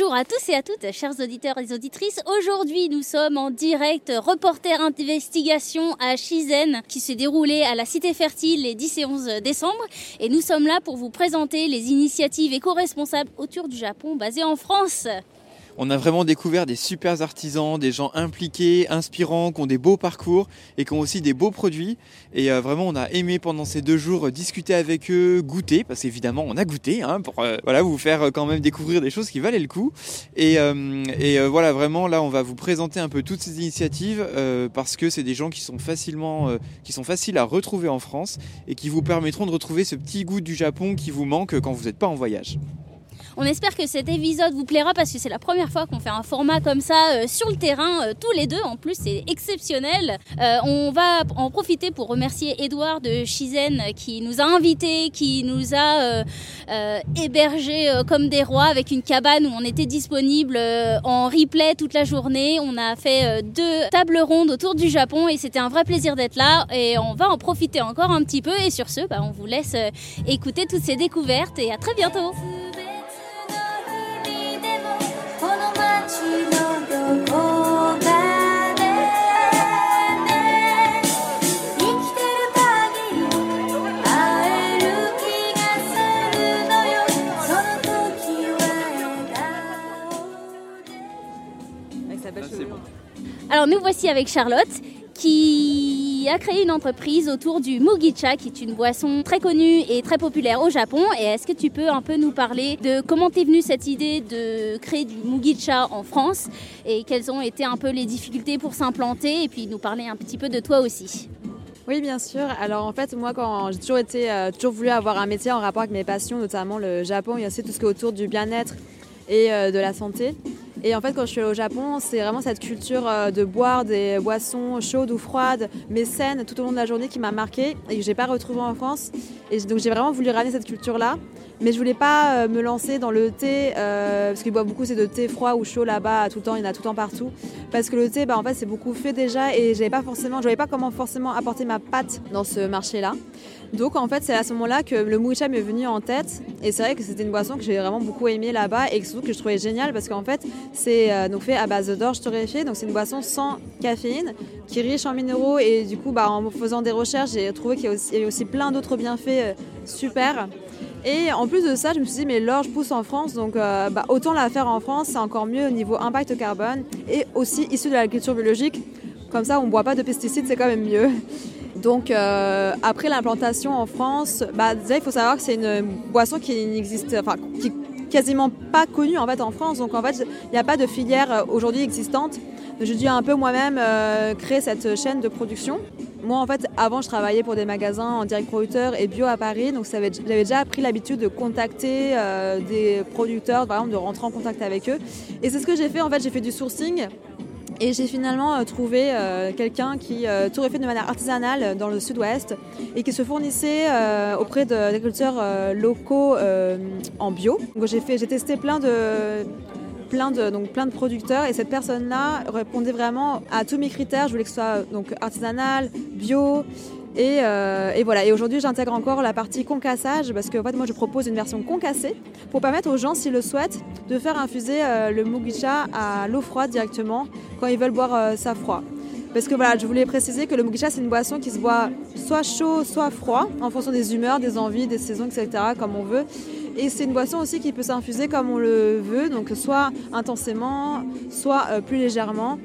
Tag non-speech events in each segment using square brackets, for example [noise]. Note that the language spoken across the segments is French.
Bonjour à tous et à toutes, chers auditeurs et auditrices. Aujourd'hui, nous sommes en direct reporter investigation à Shizen qui s'est déroulé à la Cité Fertile les 10 et 11 décembre. Et nous sommes là pour vous présenter les initiatives éco-responsables autour du Japon basées en France. On a vraiment découvert des super artisans, des gens impliqués, inspirants, qui ont des beaux parcours et qui ont aussi des beaux produits. Et euh, vraiment, on a aimé pendant ces deux jours euh, discuter avec eux, goûter, parce qu'évidemment, on a goûté, hein, pour euh, voilà, vous faire quand même découvrir des choses qui valaient le coup. Et, et voilà, vraiment, là, on va vous présenter un peu toutes ces initiatives parce que c'est des gens qui sont facilement, qui sont faciles à retrouver en France et qui vous permettront de retrouver ce petit goût du Japon qui vous manque quand vous n'êtes pas en voyage. On espère que cet épisode vous plaira parce que c'est la première fois qu'on fait un format comme ça euh, sur le terrain, euh, tous les deux. En plus, c'est exceptionnel. Euh, on va en profiter pour remercier Edouard de Chizen qui nous a invités, qui nous a hébergés comme des rois avec une cabane où on était disponible en replay toute la journée. On a fait deux tables rondes autour du Japon et c'était un vrai plaisir d'être là. Et on va en profiter encore un petit peu. Et sur ce, bah, on vous laisse écouter toutes ces découvertes et à très bientôt. Alors nous voici avec Charlotte qui a créé une entreprise autour du Mugicha, qui est une boisson très connue et très populaire au Japon. Et est-ce que tu peux un peu nous parler de comment t'es venue cette idée de créer du Mugicha en France et quelles ont été un peu les difficultés pour s'implanter et puis nous parler un petit peu de toi aussi? Oui, bien sûr. Alors en fait, moi, quand j'ai toujours été, euh, toujours voulu avoir un métier en rapport avec mes passions, notamment le Japon, il aussi tout ce qui est autour du bien-être et euh, de la santé. Et en fait, quand je suis allée au Japon, c'est vraiment cette culture euh, de boire des boissons chaudes ou froides, mais saines tout au long de la journée qui m'a marquée et que j'ai pas retrouvée en France. Et donc j'ai vraiment voulu ramener cette culture-là. Mais je voulais pas euh, me lancer dans le thé, euh, parce qu'ils boivent beaucoup, c'est de thé froid ou chaud là-bas, tout le temps, il y en a tout le temps partout. Parce que le thé, bah, en fait, c'est beaucoup fait déjà et j'avais pas forcément, pas comment forcément apporter ma patte dans ce marché-là. Donc en fait, c'est à ce moment-là que le moucha m'est venu en tête. Et c'est vrai que c'était une boisson que j'ai vraiment beaucoup aimée là-bas et surtout que je trouvais génial parce qu'en fait, c'est euh, donc fait à base d'orge torréfiée. Donc c'est une boisson sans caféine qui est riche en minéraux. Et du coup, bah, en faisant des recherches, j'ai trouvé qu'il y, avait aussi plein d'autres bienfaits euh, super. Et en plus de ça, je me suis dit, mais l'orge pousse en France, donc euh, bah, autant la faire en France, c'est encore mieux au niveau impact carbone et aussi issu de l'agriculture biologique. Comme ça, on ne boit pas de pesticides, c'est quand même mieux. Donc euh, après l'implantation en France, bah, déjà il faut savoir que c'est une boisson qui n'existe, enfin qui quasiment pas connue en fait en France. Donc en fait il n'y a pas de filière euh, aujourd'hui existante. J'ai dû un peu moi-même euh, créer cette chaîne de production. Moi en fait avant je travaillais pour des magasins en direct producteur et bio à Paris, donc j'avais déjà pris l'habitude de contacter des producteurs, par exemple de rentrer en contact avec eux. Et c'est ce que j'ai fait en fait, j'ai fait du sourcing et j'ai finalement euh, trouvé euh, quelqu'un qui euh, tout fait de manière artisanale dans le sud-ouest et qui se fournissait auprès d'agriculteurs locaux en bio. J'ai testé plein de plein de, donc plein de producteurs et cette personne-là répondait vraiment à tous mes critères. Je voulais que ce soit donc artisanal, bio, euh, et, voilà. Et aujourd'hui, j'intègre encore la partie concassage parce que moi, je propose une version concassée pour permettre aux gens, s'ils le souhaitent, de faire infuser euh, le mugicha à l'eau froide directement quand ils veulent boire euh, ça froid. Parce que voilà, je voulais préciser que le mugicha, c'est une boisson qui se boit soit chaud, soit froid, en fonction des humeurs, des envies, des saisons, etc., comme on veut. Et c'est une boisson aussi qui peut s'infuser comme on le veut, donc soit intensément, soit plus légèrement.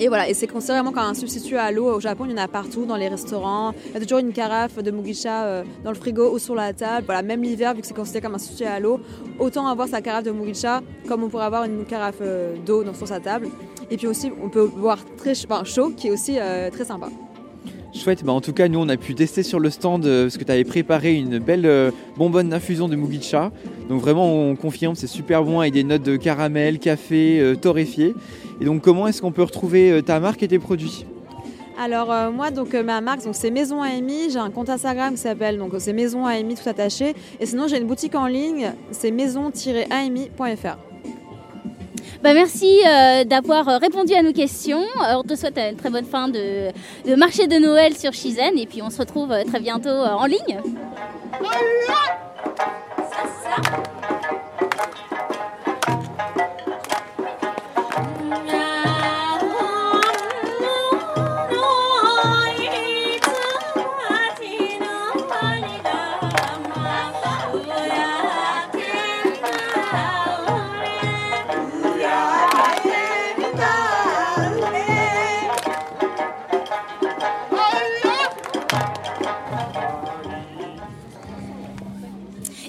Et voilà, et c'est considéré comme un substitut à l'eau. Au Japon, il y en a partout, dans les restaurants. Il y a toujours une carafe de mugisha euh, dans le frigo ou sur la table. Voilà, même l'hiver, vu que c'est considéré comme un substitut à l'eau, autant avoir sa carafe de mugisha comme on pourrait avoir une carafe euh, d'eau sur sa table. Et puis aussi, on peut boire très chaud, qui est aussi euh, très sympa. Chouette, bah en tout cas nous on a pu tester sur le stand euh, parce que tu avais préparé une belle euh, bonbonne d'infusion de Mugicha. Donc vraiment on confirme, c'est super bon avec des notes de caramel, café, euh, torréfié. Et donc comment est-ce qu'on peut retrouver euh, ta marque et tes produits? Alors moi donc ma marque c'est Maison AMI, j'ai un compte Instagram qui s'appelle donc c'est Maison AMI tout attaché et sinon j'ai une boutique en ligne, c'est maison-ami.fr. Bah, merci euh, d'avoir euh, répondu à nos questions. Euh, on te souhaite une très bonne fin de, de marché de Noël sur Shizen et puis on se retrouve très bientôt en ligne.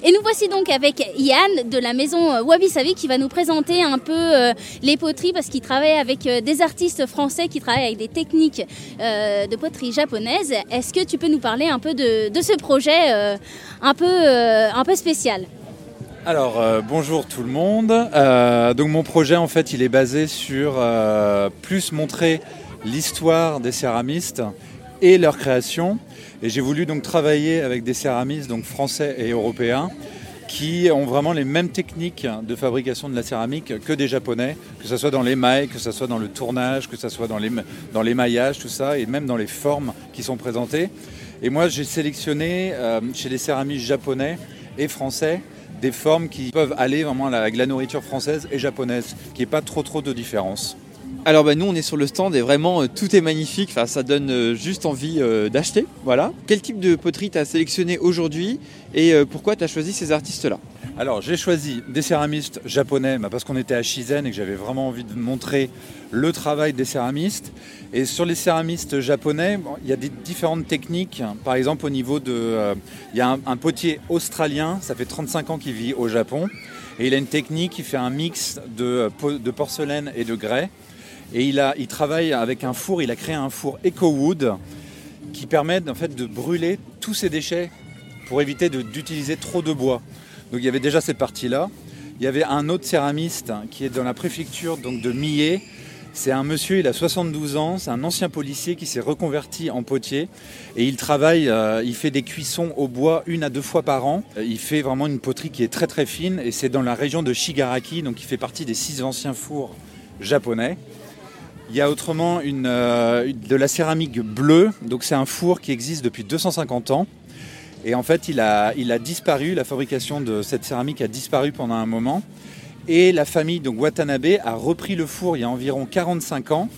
Et nous voici donc avec Yann de la maison euh, Wabi Sabi qui va nous présenter un peu euh, les poteries parce qu'il travaille avec euh, des artistes français qui travaillent avec des techniques de poterie japonaise. Est-ce que tu peux nous parler un peu de, de ce projet un, peu, un peu spécial? Alors bonjour tout le monde. Donc mon projet en fait il est basé sur plus montrer l'histoire des céramistes et leur création. Et j'ai voulu donc travailler avec des céramistes donc français et européens qui ont vraiment les mêmes techniques de fabrication de la céramique que des japonais, que ce soit dans l'émail, que ce soit dans le tournage, que ce soit dans l'émaillage, tout ça, et même dans les formes qui sont présentées. Et moi j'ai sélectionné euh, chez les céramistes japonais et français des formes qui peuvent aller vraiment avec la nourriture française et japonaise, qui n'est pas trop trop de différence. Alors bah, nous on est sur le stand et vraiment euh, tout est magnifique, enfin, ça donne euh, juste envie euh, d'acheter. Voilà. Quel type de poterie tu as sélectionné aujourd'hui et pourquoi tu as choisi ces artistes-là? Alors j'ai choisi des céramistes japonais bah, parce qu'on était à Shizen et que j'avais vraiment envie de montrer le travail des céramistes. Et sur les céramistes japonais, il y a des différentes techniques. Par exemple au niveau de... il y a un, potier australien, ça fait 35 ans qu'il vit au Japon. Et il a une technique qui fait un mix de porcelaine et de grès. Et il, travaille avec un four, il a créé un four EcoWood qui permet de brûler tous ces déchets pour éviter d'utiliser trop de bois. Donc il y avait déjà cette partie-là. Il y avait un autre céramiste qui est dans la préfecture de Millet. C'est un monsieur, il a 72 ans, c'est un ancien policier qui s'est reconverti en potier et il travaille, euh, il fait des cuissons au bois une à deux fois par an. Euh, Il fait vraiment une poterie qui est très très fine et c'est dans la région de Shigaraki, donc il fait partie des six anciens fours japonais. Il y a autrement euh, de la céramique bleue, donc c'est un four qui existe depuis 250 ans. Et en fait, il a, disparu, la fabrication de cette céramique a disparu pendant un moment. Et la famille Watanabe a repris le four il y a environ 45 ans.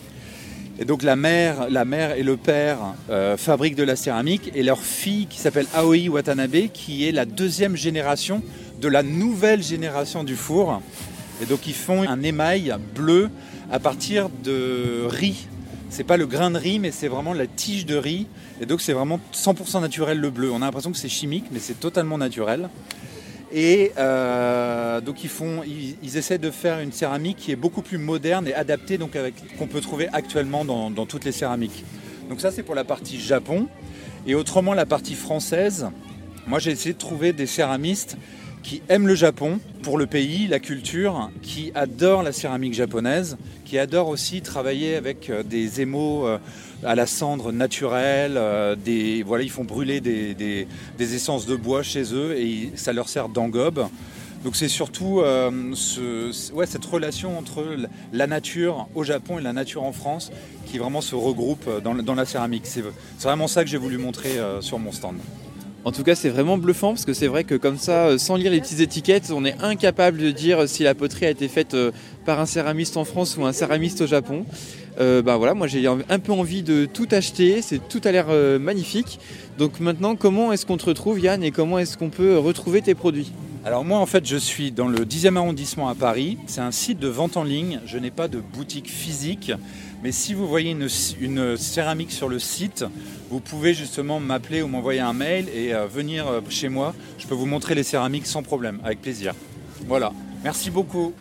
Et donc la mère, la mère et le père euh, fabriquent de la céramique et leur fille qui s'appelle Aoi Watanabe, qui est la deuxième génération de la nouvelle génération du four. Et donc ils font un émail bleu à partir de riz. C'est pas le grain de riz, mais c'est vraiment la tige de riz. Et donc c'est vraiment 100% naturel le bleu. On a l'impression que c'est chimique, mais c'est totalement naturel. Et euh, donc ils font, ils, essaient de faire une céramique qui est beaucoup plus moderne et adaptée donc qu'on peut trouver actuellement dans, dans toutes les céramiques. Donc ça c'est pour la partie Japon. Et autrement la partie française, moi j'ai essayé de trouver des céramistes qui aiment le Japon pour le pays, la culture, qui adorent la céramique japonaise, qui adorent aussi travailler avec euh, des émaux euh, à la cendre naturelle, euh, des, voilà, ils font brûler des, des- essences de bois chez eux et ça leur sert d'engobe. Donc c'est surtout ouais, cette relation entre la nature au Japon et la nature en France qui vraiment se regroupe dans, la céramique. C'est vraiment ça que j'ai voulu montrer sur mon stand. En tout cas, c'est vraiment bluffant parce que c'est vrai que comme ça, euh, sans lire les petites étiquettes, on est incapable de dire si la poterie a été faite euh, par un céramiste en France ou un céramiste au Japon. Euh, bah voilà, moi j'ai un peu envie de tout acheter, c'est tout a l'air euh, magnifique. Donc maintenant, comment est-ce qu'on te retrouve Yann et comment est-ce qu'on peut retrouver tes produits? Alors moi en fait je suis dans le 10e arrondissement à Paris. C'est un site de vente en ligne. Je n'ai pas de boutique physique. Mais si vous voyez une, céramique sur le site, vous pouvez justement m'appeler ou m'envoyer un mail et euh, venir euh, chez moi. Je peux vous montrer les céramiques sans problème, avec plaisir. Voilà. Merci beaucoup.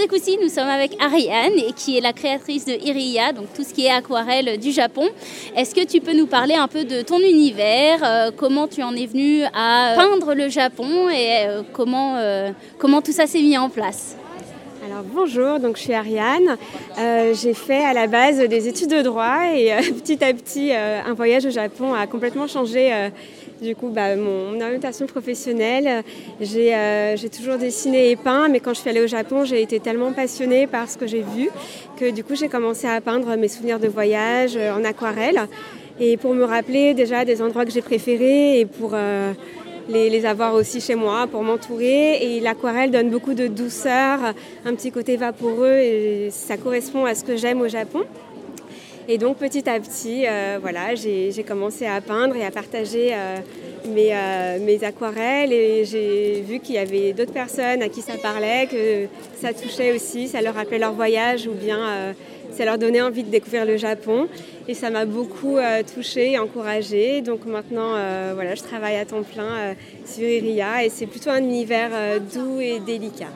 Ce nous sommes avec Ariane, qui est la créatrice de Iria, donc tout ce qui est aquarelle du Japon. Est-ce que tu peux nous parler un peu de ton univers, euh, comment tu en es venue à peindre le Japon et euh, comment, euh, comment tout ça s'est mis en place? Alors bonjour, donc je suis Ariane. j'ai fait à la base des études de droit et [laughs] petit à petit un voyage au Japon a complètement changé du coup, bah, mon, orientation professionnelle, euh, j'ai toujours dessiné et peint, mais quand je suis allée au Japon, j'ai été tellement passionnée par ce que j'ai vu que du coup, j'ai commencé à peindre mes souvenirs de voyage euh, en aquarelle. Et pour me rappeler déjà des endroits que j'ai préférés et pour euh, les, les, avoir aussi chez moi, pour m'entourer. Et l'aquarelle donne beaucoup de douceur, un petit côté vaporeux et ça correspond à ce que j'aime au Japon. Et donc petit à petit, euh, voilà, j'ai commencé à peindre et à partager euh, mes, euh, mes, aquarelles et j'ai vu qu'il y avait d'autres personnes à qui ça parlait, que ça touchait aussi, ça leur rappelait leur voyage ou bien ça leur donnait envie de découvrir le Japon. Et ça m'a beaucoup touchée et encouragée. Donc maintenant, je travaille à temps plein sur Iria et c'est plutôt un univers doux et délicat.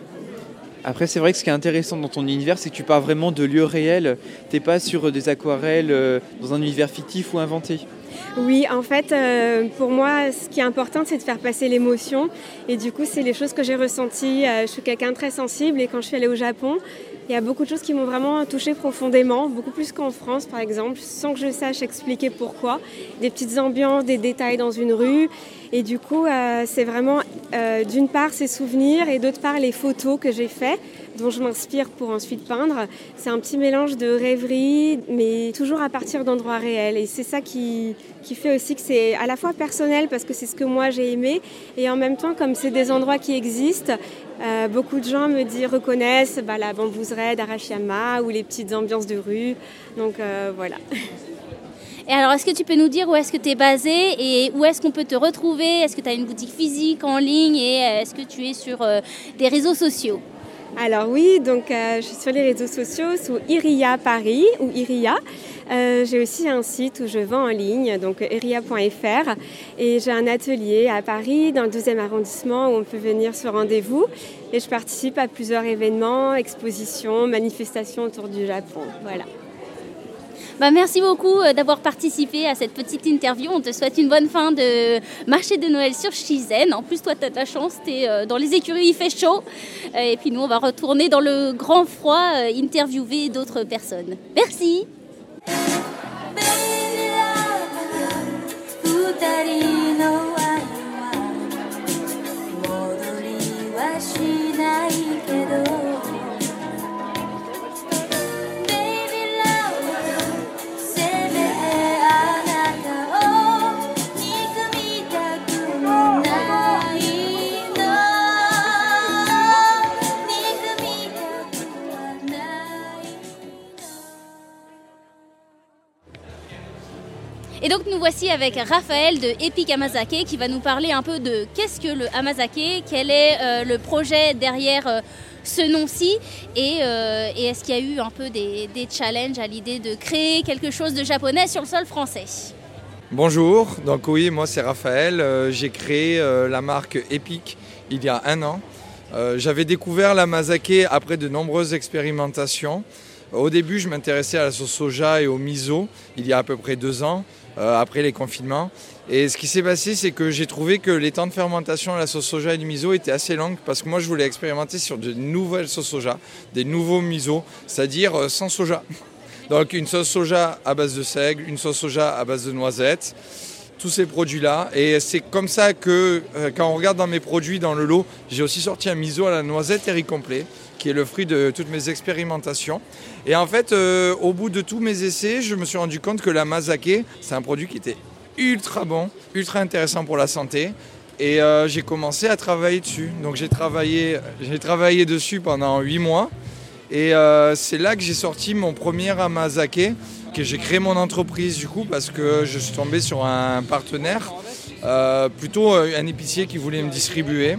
Après, c'est vrai que ce qui est intéressant dans ton univers, c'est que tu pars vraiment de lieux réels. Tu n'es pas sur des aquarelles euh, dans un univers fictif ou inventé. Oui, en fait, euh, pour moi, ce qui est important, c'est de faire passer l'émotion. Et du coup, c'est les choses que j'ai ressenties. Euh, je suis quelqu'un de très sensible et quand je suis allée au Japon, il y a beaucoup de choses qui m'ont vraiment touchée profondément, beaucoup plus qu'en France, par exemple, sans que je sache expliquer pourquoi. Des petites ambiances, des détails dans une rue. Et du coup, euh, c'est vraiment euh, d'une part ces souvenirs et d'autre part les photos que j'ai faites, dont je m'inspire pour ensuite peindre. C'est un petit mélange de rêverie, mais toujours à partir d'endroits réels. Et c'est ça qui, qui fait aussi que c'est à la fois personnel parce que c'est ce que moi j'ai aimé, et en même temps, comme c'est des endroits qui existent, euh, beaucoup de gens me disent, reconnaissent bah, la bambouseraie d'Arashiyama ou les petites ambiances de rue. Donc voilà. Et alors, est-ce que tu peux nous dire où est-ce que tu es basé et où est-ce qu'on peut te retrouver? Est-ce que tu as une boutique physique en ligne et euh, est-ce que tu es sur euh, des réseaux sociaux? Alors oui, donc euh, je suis sur les réseaux sociaux sous Iria Paris ou Iria. j'ai aussi un site où je vends en ligne, donc iria.fr. Et j'ai un atelier à Paris, dans le 12e arrondissement, où on peut venir sur rendez-vous. Et je participe à plusieurs événements, expositions, manifestations autour du Japon. Voilà. Bah, merci beaucoup euh, d'avoir participé à cette petite interview. On te souhaite une bonne fin de marché de Noël sur Chizen. En plus, toi, tu as ta chance, tu es euh, dans les écuries, il fait chaud. Euh, et puis nous, on va retourner dans le grand froid, interviewer d'autres personnes. Merci. Voici avec Raphaël de Epic Amazake qui va nous parler un peu de qu'est-ce que le Amazake, quel est euh, le projet derrière euh, ce nom-ci et, euh, et est-ce qu'il y a eu un peu des, des challenges à l'idée de créer quelque chose de japonais sur le sol français? Bonjour, donc oui, moi c'est Raphaël, j'ai créé la marque Epic il y a un an. J'avais découvert l'Amazake après de nombreuses expérimentations. Au début, je m'intéressais à la sauce soja et au miso il y a à peu près deux ans. Euh, après les confinements. Et ce qui s'est passé, c'est que j'ai trouvé que les temps de fermentation à la sauce soja et du miso étaient assez longs parce que moi je voulais expérimenter sur de nouvelles sauces soja, des nouveaux miso, c'est-à-dire euh, sans soja. [laughs] Donc une sauce soja à base de seigle, une sauce soja à base de noisettes, tous ces produits-là. Et c'est comme ça que euh, quand on regarde dans mes produits dans le lot, j'ai aussi sorti un miso à la noisette et riz complet qui est le fruit de toutes mes expérimentations. Et en fait, euh, au bout de tous mes essais, je me suis rendu compte que la mazake, c'est un produit qui était ultra bon, ultra intéressant pour la santé. Et euh, j'ai commencé à travailler dessus. Donc j'ai travaillé, travaillé dessus pendant huit mois. Et euh, c'est là que j'ai sorti mon premier amazake, que j'ai créé mon entreprise du coup parce que je suis tombé sur un partenaire, plutôt un épicier qui voulait me distribuer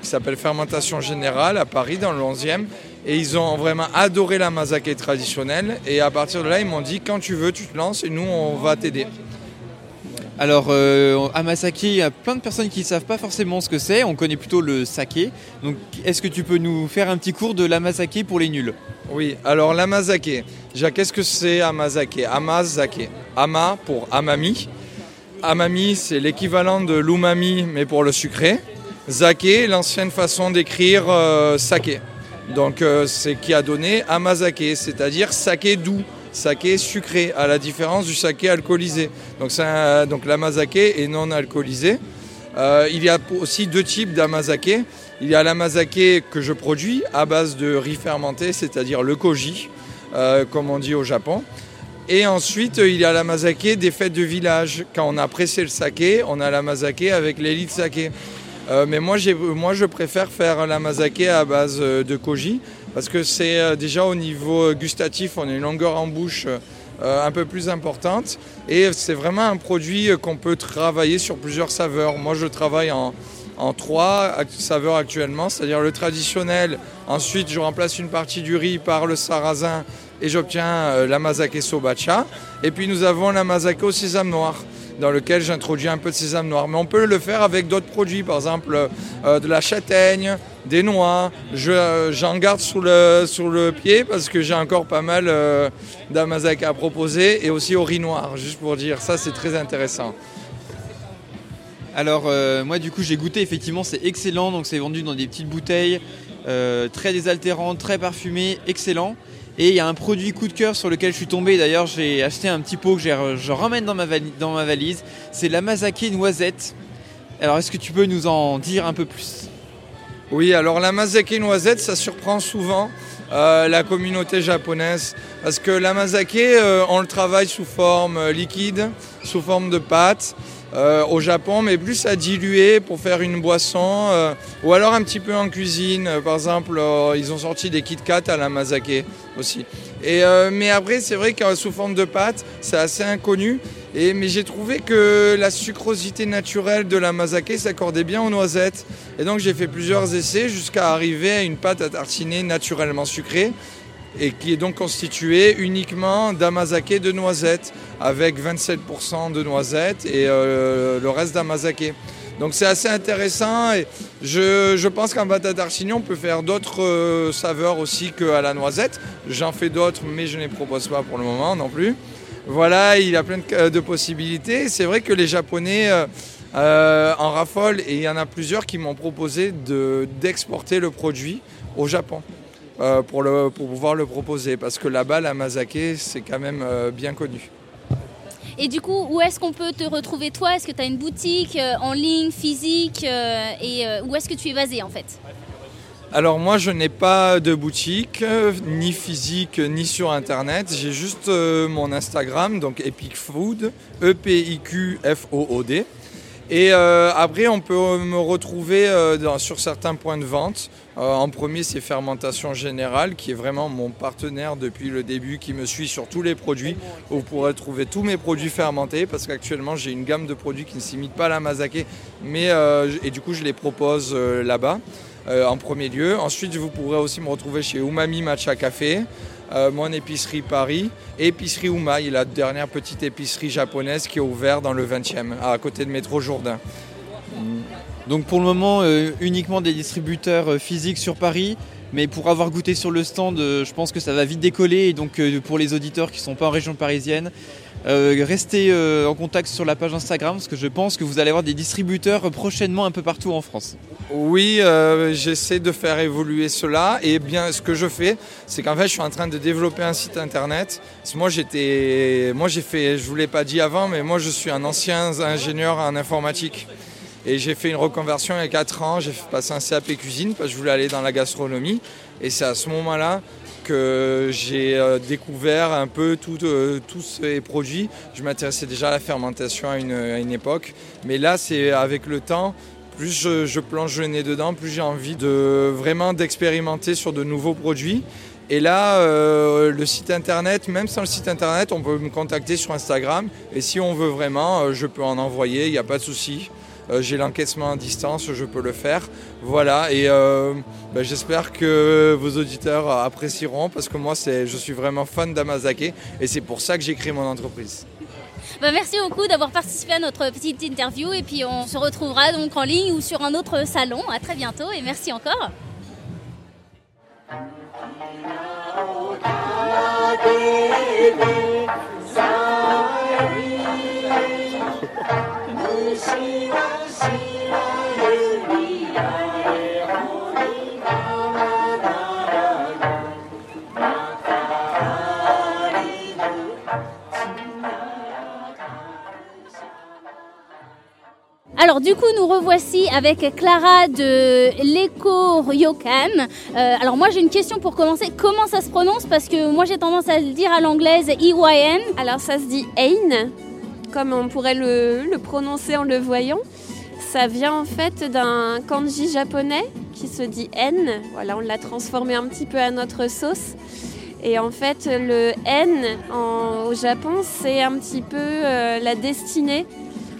qui s'appelle Fermentation Générale à Paris dans le 11e. Et ils ont vraiment adoré la mazake traditionnelle. Et à partir de là, ils m'ont dit quand tu veux, tu te lances et nous, on va t'aider. Alors, euh, il y a plein de personnes qui ne savent pas forcément ce que c'est. On connaît plutôt le saké. Donc, est-ce que tu peux nous faire un petit cours de l'amasake pour les nuls? Oui, alors l'amazake. Déjà, qu'est-ce que c'est amazake Amazake. Ama pour amami. Amami, c'est l'équivalent de l'umami, mais pour le sucré. Zake, l'ancienne façon d'écrire euh, saké. Donc, euh, c'est qui a donné amazake, c'est-à-dire saké doux saké sucré, à la différence du saké alcoolisé. Donc, un, donc l'amazake est non alcoolisé. Euh, il y a aussi deux types d'amazake. Il y a l'amazake que je produis à base de riz fermenté, c'est-à-dire le koji, euh, comme on dit au Japon. Et ensuite, il y a l'amazake des fêtes de village. Quand on a pressé le saké, on a l'amazake avec l'élite saké. Euh, mais moi, moi, je préfère faire l'amazake à base de koji parce que c'est euh, déjà au niveau gustatif, on a une longueur en bouche euh, un peu plus importante. Et c'est vraiment un produit qu'on peut travailler sur plusieurs saveurs. Moi je travaille en, trois saveurs actuellement, c'est-à-dire le traditionnel, ensuite je remplace une partie du riz par le sarrasin et j'obtiens euh, l'amazake sobacha. Et puis nous avons l'amazake au sésame noir dans lequel j'introduis un peu de sésame noir. Mais on peut le faire avec d'autres produits, par exemple de la châtaigne, des noix. J'en garde sous le, sur le pied parce que j'ai encore pas mal euh, d'amazak à proposer et aussi au riz noir, juste pour dire. Ça, c'est très intéressant. Alors, euh, moi, du coup, j'ai goûté. Effectivement, c'est excellent. Donc, c'est vendu dans des petites bouteilles, euh, très désaltérant, très parfumé, excellent. Et il y a un produit coup de cœur sur lequel je suis tombé. D'ailleurs, j'ai acheté un petit pot que je ramène dans ma, valise. C'est l'amazake noisette. Alors, est-ce que tu peux nous en dire un peu plus? Oui, alors la mazake noisette, ça surprend souvent euh, la communauté japonaise parce que la mazake, euh, on le travaille sous forme euh, liquide, sous forme de pâte. Au Japon, mais plus à diluer pour faire une boisson, ou alors un petit peu en cuisine. Par exemple, ils ont sorti des Kit Kat à la mazake aussi. Et, mais après, c'est vrai que sous forme de pâte, c'est assez inconnu mais j'ai trouvé que la sucrosité naturelle de la mazake s'accordait bien aux noisettes. Et donc j'ai fait plusieurs essais jusqu'à arriver à une pâte à tartiner naturellement sucrée et qui est donc constituée uniquement d'amazake de noisettes avec 27% de noisettes et euh, le reste d'amazake. Donc c'est assez intéressant et je, pense qu'en à tartiner on peut faire d'autres euh, saveurs aussi qu'à la noisette. J'en fais d'autres mais je ne les propose pas pour le moment non plus. Voilà, il a plein de, euh, possibilités. C'est vrai que les Japonais en raffolent et il y en a plusieurs qui m'ont proposé d'exporter le produit au Japon. Pour, le, pour pouvoir le proposer parce que là-bas la mazake c'est quand même bien connu. Et du coup, où est-ce qu'on peut te retrouver toi? Est-ce que tu as une boutique en ligne, physique Et où est-ce que tu es basé en fait? Alors moi je n'ai pas de boutique, euh, ni physique, ni sur internet. J'ai juste euh, mon Instagram, donc Epic Food, E-P-I-Q-F-O-O-D. Et euh, après on peut me retrouver sur certains points de vente. en premier c'est Fermentation Générale qui est vraiment mon partenaire depuis le début, qui me suit sur tous les produits. Vous pourrez trouver tous mes produits fermentés parce qu'actuellement j'ai une gamme de produits qui ne s'imitent pas à la mazake, mais et du coup je les propose là-bas. Euh, en premier lieu. Ensuite, vous pourrez aussi me retrouver chez Umami Matcha Café, euh, mon épicerie Paris, et épicerie Umai, la dernière petite épicerie japonaise qui est ouverte dans le 20e, à côté de Métro Jourdain. Donc pour le moment, euh, uniquement des distributeurs physiques sur Paris. Mais pour avoir goûté sur le stand, je pense que ça va vite décoller. Et donc pour les auditeurs qui ne sont pas en région parisienne, euh, restez euh, en contact sur la page Instagram parce que je pense que vous allez avoir des distributeurs prochainement un peu partout en France. Oui, euh, j'essaie de faire évoluer cela et bien ce que je fais, c'est qu'en fait je suis en train de développer un site internet. Moi j'étais, moi j'ai fait, je vous l'ai pas dit avant, mais moi je suis un ancien ingénieur en informatique. Et j'ai fait une reconversion il y a 4 ans, j'ai passé un CAP cuisine parce que je voulais aller dans la gastronomie. Et c'est à ce moment-là j'ai euh, découvert un peu euh, tous ces produits. Je m'intéressais déjà à la fermentation à une, époque, mais là c'est avec le temps, plus je, plonge le nez dedans, plus j'ai envie de vraiment d'expérimenter sur de nouveaux produits. Et là, euh, le site internet, même sans le site internet, on peut me contacter sur Instagram. Et si on veut vraiment, je peux en envoyer, il n'y a pas de souci. Euh, j'ai l'encaissement à distance, je peux le faire. Voilà, et euh, ben, j'espère que vos auditeurs apprécieront parce que moi, je suis vraiment fan d'Amazake et c'est pour ça que j'ai créé mon entreprise. Bah, merci beaucoup d'avoir participé à notre petite interview et puis on se retrouvera donc en ligne ou sur un autre salon. À très bientôt et merci encore. Alors du coup, nous revoici avec Clara de l'Eco Ryokan. Euh, alors moi, j'ai une question pour commencer. Comment ça se prononce? Parce que moi, j'ai tendance à le dire à l'anglaise EYN. Alors ça se dit Ein, comme on pourrait le, prononcer en le voyant. Ça vient en fait d'un kanji japonais qui se dit N. Voilà, on l'a transformé un petit peu à notre sauce. Et en fait, le N au Japon, c'est un petit peu euh, la destinée.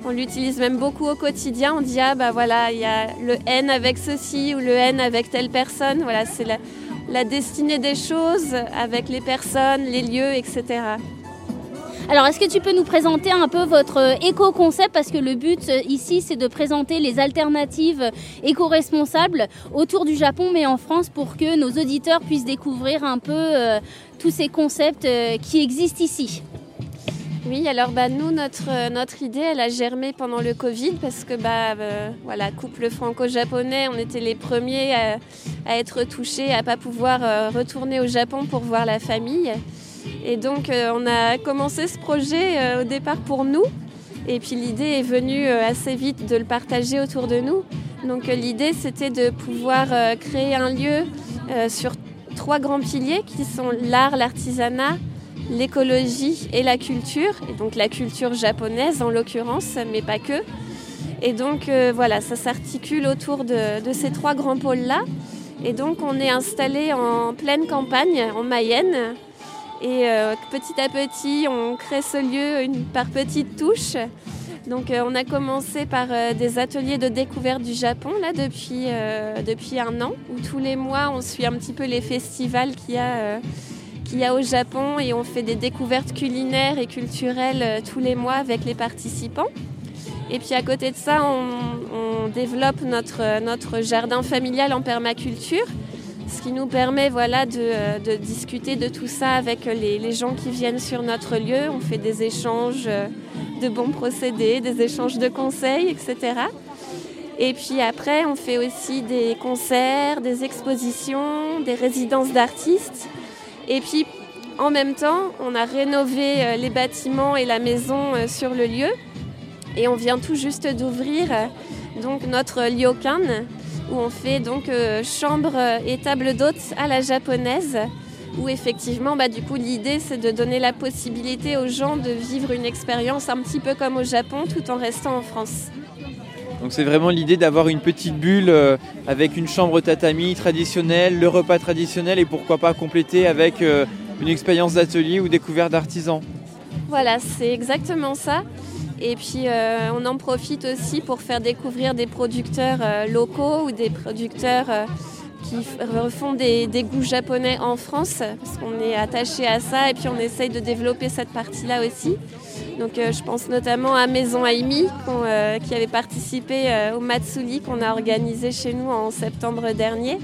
On l'utilise même beaucoup au quotidien. On dit ah bah voilà, il y a le N avec ceci ou le N avec telle personne. Voilà, c'est la destinée des choses avec les personnes, les lieux, etc. Alors, est-ce que tu peux nous présenter un peu votre éco-concept? Parce que le but euh, ici, c'est de présenter les alternatives éco-responsables autour du Japon, mais en France, pour que nos auditeurs puissent découvrir un peu euh, tous ces concepts euh, qui existent ici. Oui, alors bah, nous, notre, euh, notre idée, elle a germé pendant le Covid parce que, bah, euh, voilà, couple franco-japonais, on était les premiers à, être touchés, à pas pouvoir euh, retourner au Japon pour voir la famille. Et donc, euh, on a commencé ce projet euh, au départ pour nous. Et puis, l'idée est venue euh, assez vite de le partager autour de nous. Donc, l'idée, c'était de pouvoir créer un lieu sur trois grands piliers qui sont l'art, l'artisanat, l'écologie et la culture, et donc la culture japonaise en l'occurrence, mais pas que. Et donc voilà, ça s'articule autour de, de ces trois grands pôles-là. Et donc on est installé en pleine campagne, en Mayenne. Et euh, petit à petit, on crée ce lieu une, par petites touches. Donc euh, on a commencé par euh, des ateliers de découverte du Japon là depuis, depuis un an, où tous les mois on suit un petit peu les festivals qu'il y a qu'il y a au Japon et on fait des découvertes culinaires et culturelles tous les mois avec les participants. Et puis à côté de ça, on, on développe notre, notre jardin familial en permaculture, ce qui nous permet voilà, de, euh, discuter de tout ça avec les, gens qui viennent sur notre lieu. On fait des échanges euh, de bons procédés, des échanges de conseils, etc. Et puis après, on fait aussi des concerts, des expositions, des résidences d'artistes. Et puis, en même temps, on a rénové euh, les bâtiments et la maison sur le lieu. Et on vient tout juste d'ouvrir donc notre ryokan, où on fait donc euh, chambre et table d'hôtes à la japonaise. Où effectivement, bah, du coup, l'idée c'est de donner la possibilité aux gens de vivre une expérience un petit peu comme au Japon, tout en restant en France. Donc c'est vraiment l'idée d'avoir une petite bulle euh, avec une chambre tatami traditionnelle, le repas traditionnel et pourquoi pas compléter avec euh, une expérience d'atelier ou découverte d'artisans. Voilà, c'est exactement ça. Et puis euh, on en profite aussi pour faire découvrir des producteurs euh, locaux ou des producteurs euh, qui refont des, goûts japonais en France, parce qu'on est attaché à ça et puis on essaye de développer cette partie-là aussi. Donc je pense notamment à Maison Aimi, qui avait participé au Matsuri qu'on a organisé chez nous en septembre dernier.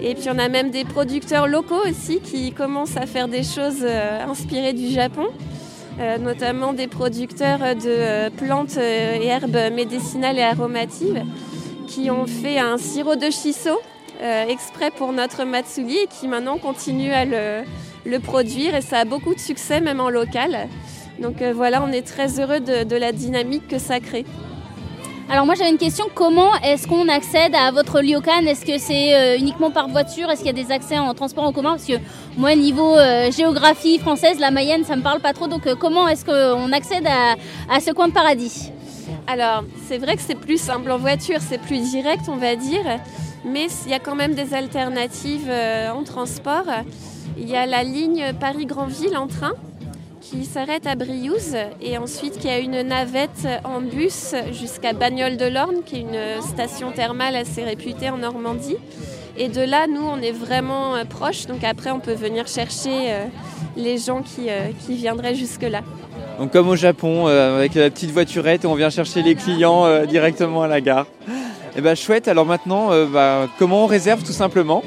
Et puis on a même des producteurs locaux aussi qui commencent à faire des choses inspirées du Japon. Euh, notamment des producteurs de euh, plantes euh, et herbes médicinales et aromatives qui ont fait un sirop de shiso exprès pour notre matsuri et qui maintenant continuent à le, produire et ça a beaucoup de succès même en local. Donc voilà, on est très heureux de la dynamique que ça crée. Alors moi j'avais une question, comment est-ce qu'on accède à votre ryokan Est-ce que c'est euh, uniquement par voiture? Est-ce qu'il y a des accès en transport en commun? Parce que moi niveau euh, géographie française, la Mayenne, ça me parle pas trop. Donc euh, comment est-ce qu'on accède à, ce coin de paradis? Alors, c'est vrai que c'est plus simple en voiture, c'est plus direct, on va dire, mais il y a quand même des alternatives en transport. Il y a la ligne Paris-Grandville en train qui s'arrête à Briouze et ensuite qui a une navette en bus jusqu'à Bagnoles de l'Orne, qui est une station thermale assez réputée en Normandie. Et de là, nous, on est vraiment euh, proches, donc après, on peut venir chercher euh, les gens qui, euh, qui viendraient jusque-là. Donc comme au Japon, avec la petite voiturette, on vient chercher les clients directement à la gare. Et bah chouette, alors maintenant, bah, comment on réserve tout simplement?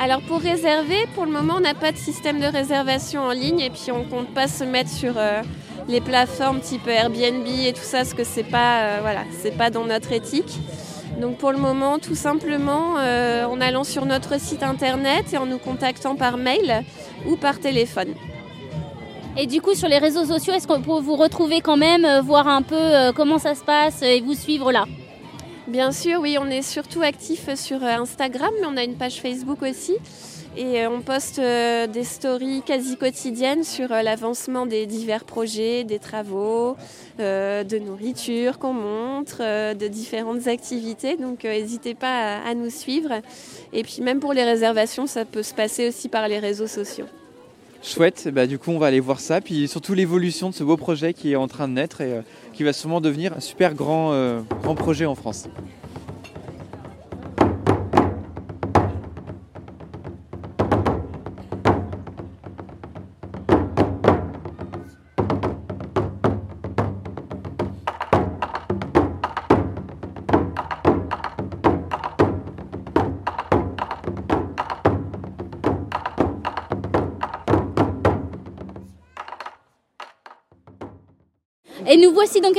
Alors pour réserver, pour le moment, on n'a pas de système de réservation en ligne et puis on compte pas se mettre sur euh, les plateformes type Airbnb et tout ça, parce que c'est pas, euh, voilà, c'est pas dans notre éthique. Donc pour le moment, tout simplement, euh, en allant sur notre site internet et en nous contactant par mail ou par téléphone. Et du coup, sur les réseaux sociaux, est-ce qu'on peut vous retrouver quand même, voir un peu comment ça se passe et vous suivre là? Bien sûr, oui, on est surtout actif sur euh, Instagram, mais on a une page Facebook aussi. Et euh, on poste euh, des stories quasi quotidiennes sur l'avancement des divers projets, des travaux, de nourriture qu'on montre, de différentes activités. Donc n'hésitez pas à nous suivre. Et puis même pour les réservations, ça peut se passer aussi par les réseaux sociaux. Chouette, bah, du coup on va aller voir ça, puis surtout l'évolution de ce beau projet qui est en train de naître et euh, qui va sûrement devenir un super grand, euh, grand projet en France.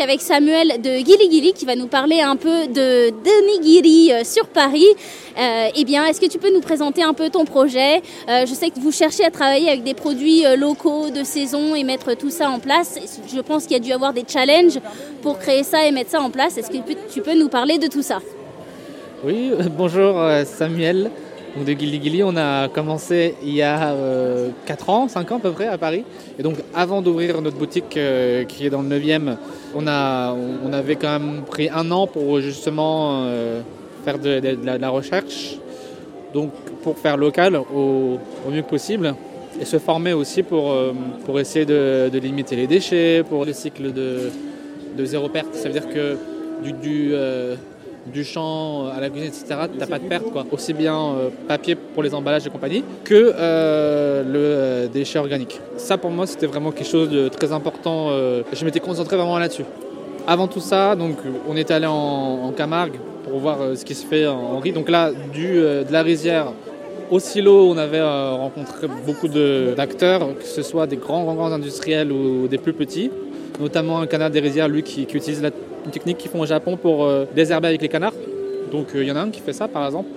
Avec Samuel de Gili Gili qui va nous parler un peu de d'onigiri euh, sur Paris. Euh, eh bien, est-ce que tu peux nous présenter un peu ton projet? Euh, Je sais que vous cherchez à travailler avec des produits locaux de saison et mettre tout ça en place. Je pense qu'il y a dû avoir des challenges pour créer ça et mettre ça en place. Est-ce que tu peux nous parler de tout ça? Oui, [laughs] bonjour Samuel. De Gilly Gilly, on a commencé il y a euh, 4 ans, 5 ans à peu près à Paris. Et donc avant d'ouvrir notre boutique euh, qui est dans le 9e, on, avait quand même pris un an pour justement euh, faire de, la, recherche, donc pour faire local au, mieux que possible. Et se former aussi pour, euh, essayer de, limiter les déchets, pour le cycle de, zéro perte. Ça veut dire que du, euh, du champ à la cuisine, etc., t'as pas de perte. Quoi. Aussi bien euh, papier pour les emballages et compagnie que euh, le euh, déchet organique. Ça pour moi c'était vraiment quelque chose de très important. euh, je m'étais concentré vraiment là-dessus. Avant tout ça, donc, on est allé en, Camargue pour voir euh, ce qui se fait en, riz. Donc là, du, euh, de la rizière au silo, on avait euh, rencontré beaucoup d'acteurs, que ce soit des grands, grands, grands industriels ou des plus petits, notamment un canard des rizières, lui, qui, utilise la une technique qu'ils font au Japon pour euh, désherber avec les canards. Donc euh, il y en a un qui fait ça, par exemple.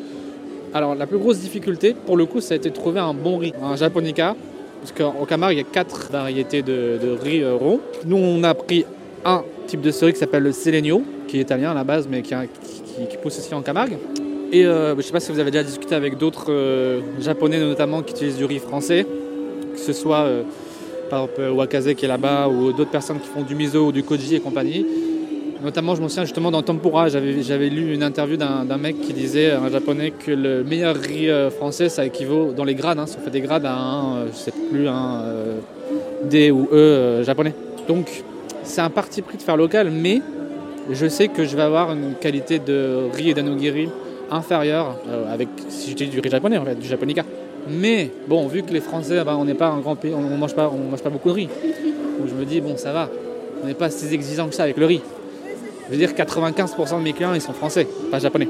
Alors la plus grosse difficulté, pour le coup, ça a été de trouver un bon riz, un japonica, parce qu'au Camargue, il y a quatre variétés de, de riz euh, rond. Nous, on a pris un type de ce riz qui s'appelle le Selenio, qui est italien à la base, mais qui, qui- qui pousse aussi en Camargue. Et euh, je ne sais pas si vous avez déjà discuté avec d'autres euh, japonais notamment qui utilisent du riz français, que ce soit euh, par exemple Wakaze qui est là-bas ou d'autres personnes qui font du miso ou du koji et compagnie. Notamment, je me souviens justement dans Tempura, j'avais lu une interview d'un mec qui disait, un japonais, que le meilleur riz euh, français, ça équivaut dans les grades, hein, si on fait des grades à un, euh, je plus, un euh, D ou E japonais. Donc, c'est un parti pris de faire local, mais je sais que je vais avoir une qualité de riz et d'anogiri inférieure avec si j'utilise du riz japonais, en fait, du japonica. Mais bon, vu que les Français, ben, on n'est pas un grand pays, on ne mange pas, on mange pas beaucoup de riz. Donc je me dis bon, ça va, on n'est pas si exigeant que ça avec le riz. Je veux dire, 95% de mes clients, ils sont français, pas japonais.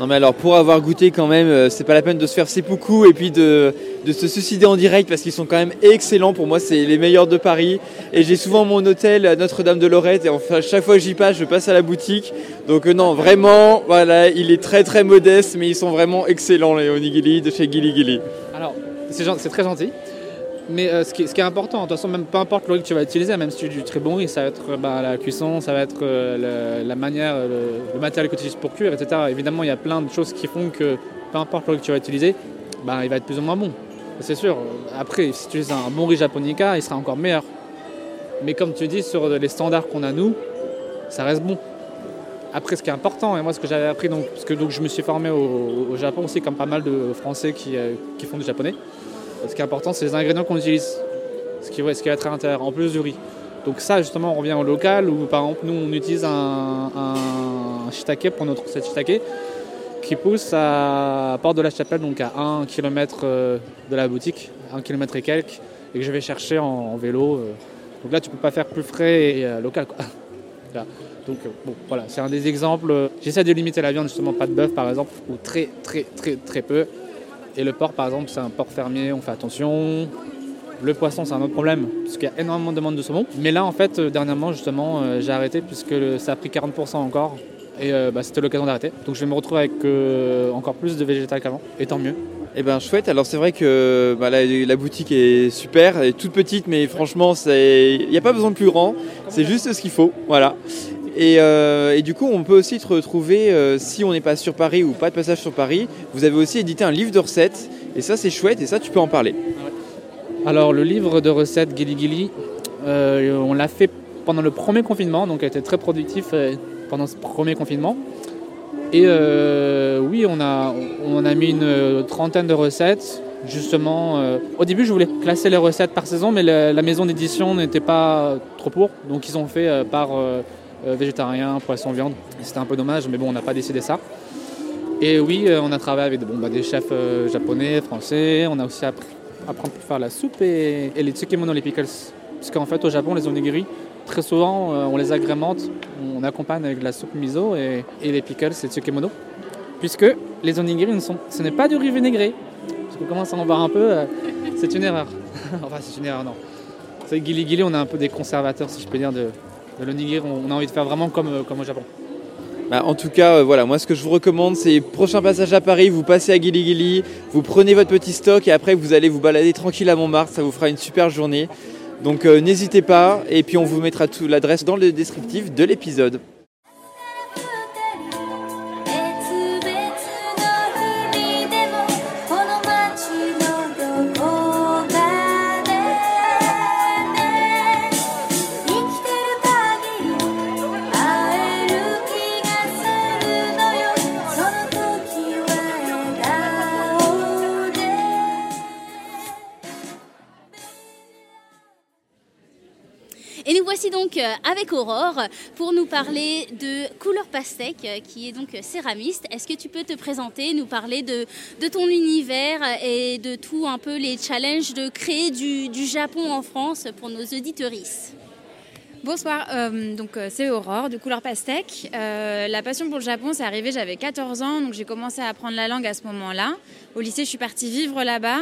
Non mais alors pour avoir goûté quand même, euh, c'est pas la peine de se faire seppuku et puis de, se suicider en direct parce qu'ils sont quand même excellents. Pour moi, c'est les meilleurs de Paris. Et j'ai souvent mon hôtel à Notre-Dame de Lorette et enfin chaque fois que j'y passe, je passe à la boutique. Donc euh, non, vraiment, voilà, il est très très modeste, mais ils sont vraiment excellents les onigiri de chez Gili Gili. Alors, c'est très gentil. Mais euh, ce, qui, est important, de toute façon, même peu importe le riz que tu vas utiliser, même si tu du très bon riz, ça va être euh, bah, la cuisson, ça va être euh, la manière, le, le matériel que tu utilises pour cuire, etc. Évidemment, il y a plein de choses qui font que peu importe le riz que tu vas utiliser, bah, il va être plus ou moins bon. C'est sûr. Après, si tu utilises un bon riz japonica, il sera encore meilleur. Mais comme tu dis, sur les standards qu'on a nous, ça reste bon. Après, ce qui est important, et moi, ce que j'avais appris, donc, parce que donc, je me suis formé au, Japon aussi, comme pas mal de Français qui, euh, qui font du japonais. Ce qui est important, c'est les ingrédients qu'on utilise, ce qui, va être à l'intérieur, en plus du riz. Donc ça, justement, on revient au local, où par exemple, nous, on utilise un, shiitake pour notre recette shiitake, qui pousse à Porte de la Chapelle, donc à 1 km de la boutique, 1 km et quelques, et que je vais chercher en, vélo euh, Donc là, tu peux pas faire plus frais et euh, local. Quoi. [laughs] Donc euh, bon, voilà, c'est un des exemples. J'essaie de limiter la viande, justement, pas de bœuf par exemple, ou très très très très peu. Et le porc, par exemple, c'est un porc fermier, on fait attention. Le poisson, c'est un autre problème, parce qu'il y a énormément de demandes de saumon. Mais là, en fait, euh, dernièrement, justement, euh, j'ai arrêté, puisque ça a pris 40% encore. Et euh, bah, c'était l'occasion d'arrêter. Donc je vais me retrouver avec encore plus de végétal qu'avant. Et tant mieux. Eh ben chouette, alors c'est vrai que bah, la, la boutique est super, elle est toute petite mais franchement il n'y a pas besoin de plus grand, c'est juste ce qu'il faut, voilà. Et, euh, et du coup on peut aussi te retrouver, euh, si on n'est pas sur Paris ou pas de passage sur Paris, vous avez aussi édité un livre de recettes et ça c'est chouette et ça tu peux en parler. Alors le livre de recettes Gili Gili, euh, on l'a fait pendant le premier confinement, donc a été très productif pendant ce premier confinement. Et oui, on a, on a mis une trentaine de recettes. Justement, au début, je voulais classer les recettes par saison, mais la, maison d'édition n'était pas trop pour. Donc, ils ont fait par végétarien, poisson, viande. C'était un peu dommage, mais bon, on n'a pas décidé ça. Et oui, euh, on a travaillé avec bah, des chefs euh, japonais, français. On a aussi appris, appris à faire la soupe et, les tsukemono, les pickles. Parce qu'en fait, au Japon, les onigiri, très souvent, euh, on les agrémente, on accompagne avec la soupe miso et, les pickles, c'est tsukemono. Puisque les onigiri, ne sont, ce n'est pas du riz vinaigré. Parce qu'on commence à en voir un peu, euh, c'est une erreur. [laughs] enfin, c'est une erreur, non. C'est Gili Gili, on a un peu des conservateurs, si je peux dire, de, de l'onigiri. On, a envie de faire vraiment comme, euh, au Japon. Bah, en tout cas, euh, voilà, moi ce que je vous recommande, c'est prochain passage à Paris, vous passez à Gili Gili, vous prenez votre petit stock et après vous allez vous balader tranquille à Montmartre, ça vous fera une super journée. Donc euh, n'hésitez pas et puis on vous mettra l'adresse dans le descriptif de l'épisode. Donc euh, avec Aurore pour nous parler de Couleur Pastèque, euh, qui est donc céramiste. Est-ce que tu peux te présenter, nous parler de, ton univers et de tout un peu les challenges de créer du, Japon en France pour nos auditeuristes Bonsoir, euh, donc euh, c'est Aurore de Couleur Pastèque. Euh, la passion pour le Japon, c'est arrivé, j'avais 14 ans, donc j'ai commencé à apprendre la langue à ce moment-là. Au lycée, je suis partie vivre là-bas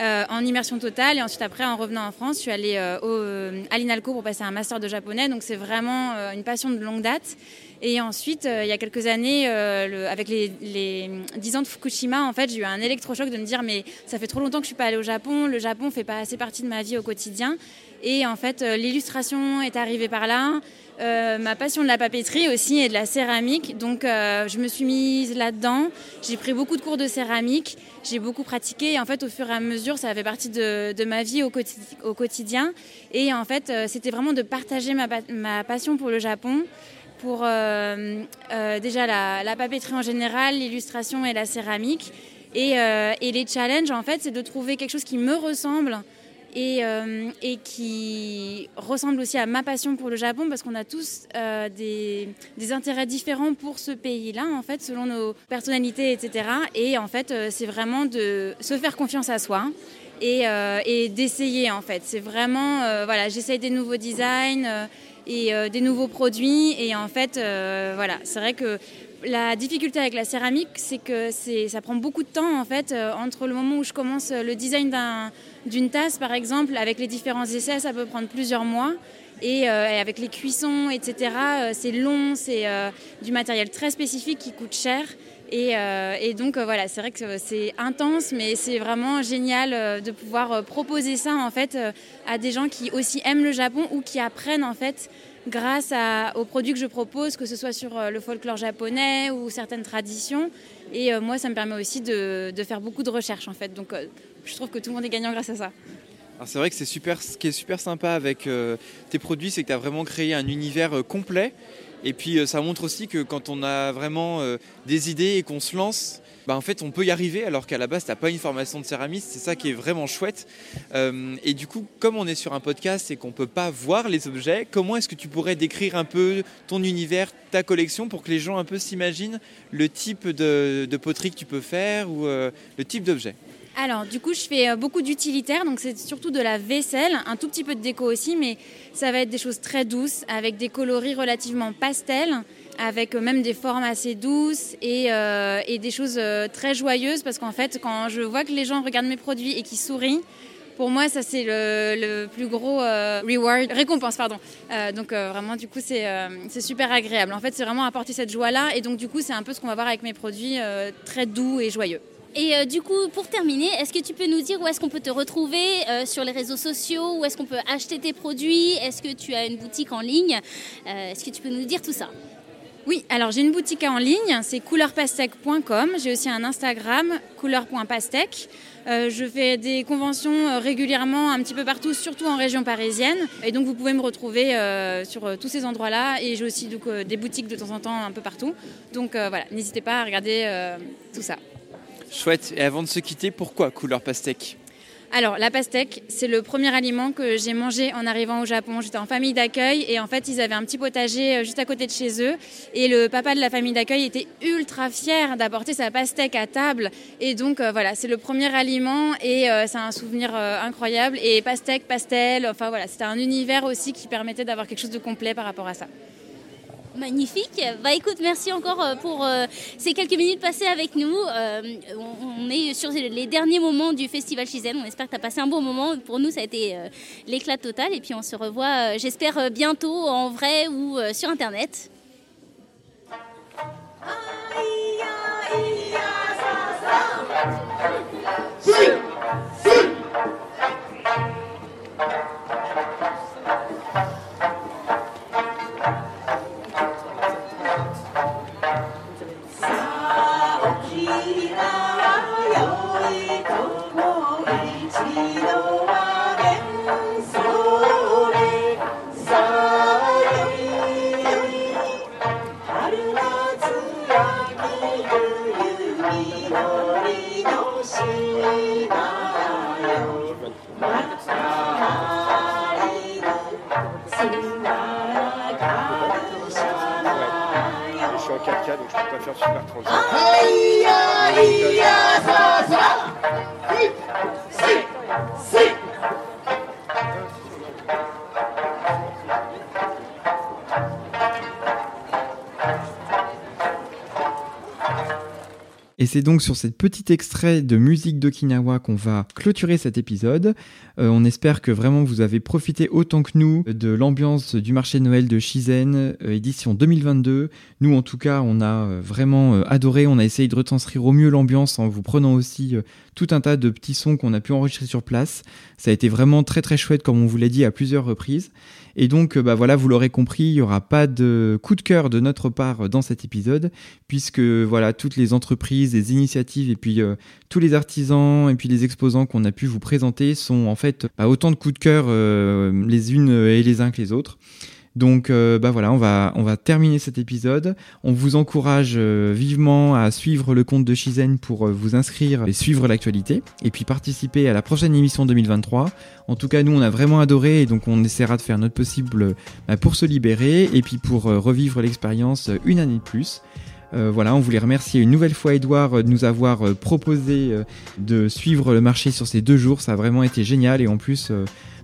euh, en immersion totale et ensuite après, en revenant en France, je suis allée euh, euh, à l'INALCO pour passer un master de japonais, donc c'est vraiment une passion de longue date. Et ensuite, il y a quelques années, avec les, les 10 ans de Fukushima, en fait, j'ai eu un électrochoc de me dire mais ça fait trop longtemps que je suis pas allée au Japon, le Japon fait pas assez partie de ma vie au quotidien. Et en fait, l'illustration est arrivée par là. Euh, ma passion de la papeterie aussi et de la céramique. Donc, euh, je me suis mise là-dedans. J'ai pris beaucoup de cours de céramique. J'ai beaucoup pratiqué. Et en fait, au fur et à mesure, ça fait partie de, ma vie au, quotidi- au quotidien. Et en fait, euh, c'était vraiment de partager ma, pa- ma passion pour le Japon, pour déjà la, papeterie en général, l'illustration et la céramique. Et, et les challenges, en fait, c'est de trouver quelque chose qui me ressemble et, euh, et qui ressemble aussi à ma passion pour le Japon parce qu'on a tous euh, des, intérêts différents pour ce pays-là, en fait, selon nos personnalités, etc. Et en fait, euh, c'est vraiment de se faire confiance à soi et, et d'essayer, en fait. C'est vraiment, voilà, j'essaye des nouveaux designs et des nouveaux produits. Et en fait, voilà, c'est vrai que la difficulté avec la céramique, c'est que ça prend beaucoup de temps en fait euh, entre le moment où je commence euh, le design d'un, d'une tasse par exemple, avec les différents essais, ça peut prendre plusieurs mois. Et, euh, avec les cuissons, etc., c'est long, c'est du matériel très spécifique qui coûte cher. Et, et donc voilà, c'est vrai que c'est intense, mais c'est vraiment génial de pouvoir proposer ça en fait à des gens qui aussi aiment le Japon ou qui apprennent en fait grâce à- aux produits que je propose, que ce soit sur euh, le folklore japonais ou certaines traditions. Et euh, moi, ça me permet aussi de, faire beaucoup de recherches en fait. Donc euh, je trouve que tout le monde est gagnant grâce à ça. Alors c'est vrai que c'est super, ce qui est super sympa avec tes produits, c'est que tu as vraiment créé un univers complet. Et puis euh, ça montre aussi que quand on a vraiment euh, des idées et qu'on se lance, bah, en fait on peut y arriver alors qu'à la base tu n'as pas une formation de céramiste. C'est ça qui est vraiment chouette. Euh, et du coup, comme on est sur un podcast et qu'on peut pas voir les objets, comment est-ce que tu pourrais décrire un peu ton univers, ta collection pour que les gens un peu s'imaginent le type de, poterie que tu peux faire ou le type d'objet? Alors, du coup, je fais euh, beaucoup d'utilitaires, donc c'est surtout de la vaisselle, un tout petit peu de déco aussi, mais ça va être des choses très douces, avec des coloris relativement pastels, avec euh, même des formes assez douces et, euh, des choses très joyeuses, parce qu'en fait, quand je vois que les gens regardent mes produits et qu'ils sourient, pour moi, ça c'est le, plus gros récompense, pardon. Donc vraiment, du coup, c'est super agréable. En fait, c'est vraiment apporter cette joie-là, et donc du coup, c'est un peu ce qu'on va voir avec mes produits, très doux et joyeux. Et euh, du coup, pour terminer, est-ce que tu peux nous dire où est-ce qu'on peut te retrouver euh, sur les réseaux sociaux? Où est-ce qu'on peut acheter tes produits? Est-ce que tu as une boutique en ligne? Euh, Est-ce que tu peux nous dire tout ça? Oui, alors j'ai une boutique en ligne, c'est couleurs.pastèque.com. J'ai aussi un Instagram, couleur.pastèque. Je fais des conventions régulièrement un petit peu partout, surtout en région parisienne. Et donc vous pouvez me retrouver sur tous ces endroits-là. Et j'ai aussi des boutiques de temps en temps un peu partout. Donc voilà, n'hésitez pas à regarder tout ça. Chouette. Et avant de se quitter, pourquoi couleur pastèque Alors, la pastèque, c'est le premier aliment que j'ai mangé en arrivant au Japon. J'étais en famille d'accueil et en fait, ils avaient un petit potager euh, juste à côté de chez eux. Et le papa de la famille d'accueil était ultra fier d'apporter sa pastèque à table. Et donc, euh, voilà, c'est le premier aliment et euh, c'est un souvenir incroyable. Et pastèque, pastel, enfin voilà, c'était un univers aussi qui permettait d'avoir quelque chose de complet par rapport à ça. Magnifique. Bah écoute, merci encore euh, pour euh, ces quelques minutes passées avec nous. Euh, on, est sur les derniers moments du festival Shizen. On espère que tu as passé un bon moment. Pour nous, ça a été l'éclat total. Et puis on se revoit, j'espère, bientôt en vrai ou sur Internet. C'est donc sur cette petit extrait de musique d'Okinawa qu'on va clôturer cet épisode. Euh, on espère que vraiment vous avez profité autant que nous de l'ambiance du marché de Noël de Shizen, euh, édition 2022. Nous, en tout cas, on a euh, vraiment adoré. On a essayé de retranscrire au mieux l'ambiance en vous prenant aussi tout un tas de petits sons qu'on a pu enregistrer sur place. Ça a été vraiment très très chouette, comme on vous l'a dit à plusieurs reprises. Et donc, euh, bah voilà, vous l'aurez compris, il n'y aura pas de coup de cœur de notre part dans cet épisode, puisque voilà, toutes les entreprises, les initiatives et puis euh, tous les artisans et puis les exposants qu'on a pu vous présenter sont en fait bah, autant de coups de cœur euh, les unes et les uns que les autres. Donc euh, bah voilà, on va on va terminer cet épisode. On vous encourage euh, vivement à suivre le compte de Shizen pour euh, vous inscrire et suivre l'actualité et puis participer à la prochaine émission 2023. En tout cas, nous on a vraiment adoré et donc on essaiera de faire notre possible bah, pour se libérer et puis pour revivre l'expérience une année de plus. Euh, voilà, on voulait remercier une nouvelle fois Edouard euh, de nous avoir euh, proposé de suivre le marché sur ces deux jours. Ça a vraiment été génial et en plus,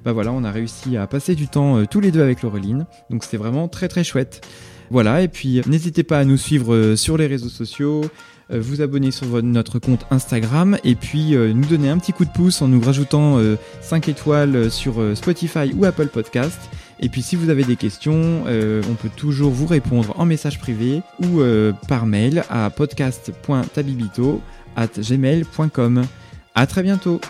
bah voilà, on a réussi à passer du temps tous les deux avec Laureline. Donc c'était vraiment très très chouette. Voilà, et puis n'hésitez pas à nous suivre sur les réseaux sociaux, vous abonner sur notre compte Instagram et puis nous donner un petit coup de pouce en nous rajoutant euh, 5 étoiles sur Spotify ou Apple Podcast. Et puis si vous avez des questions, euh, on peut toujours vous répondre en message privé ou euh, par mail à podcast.tabibito at. À très bientôt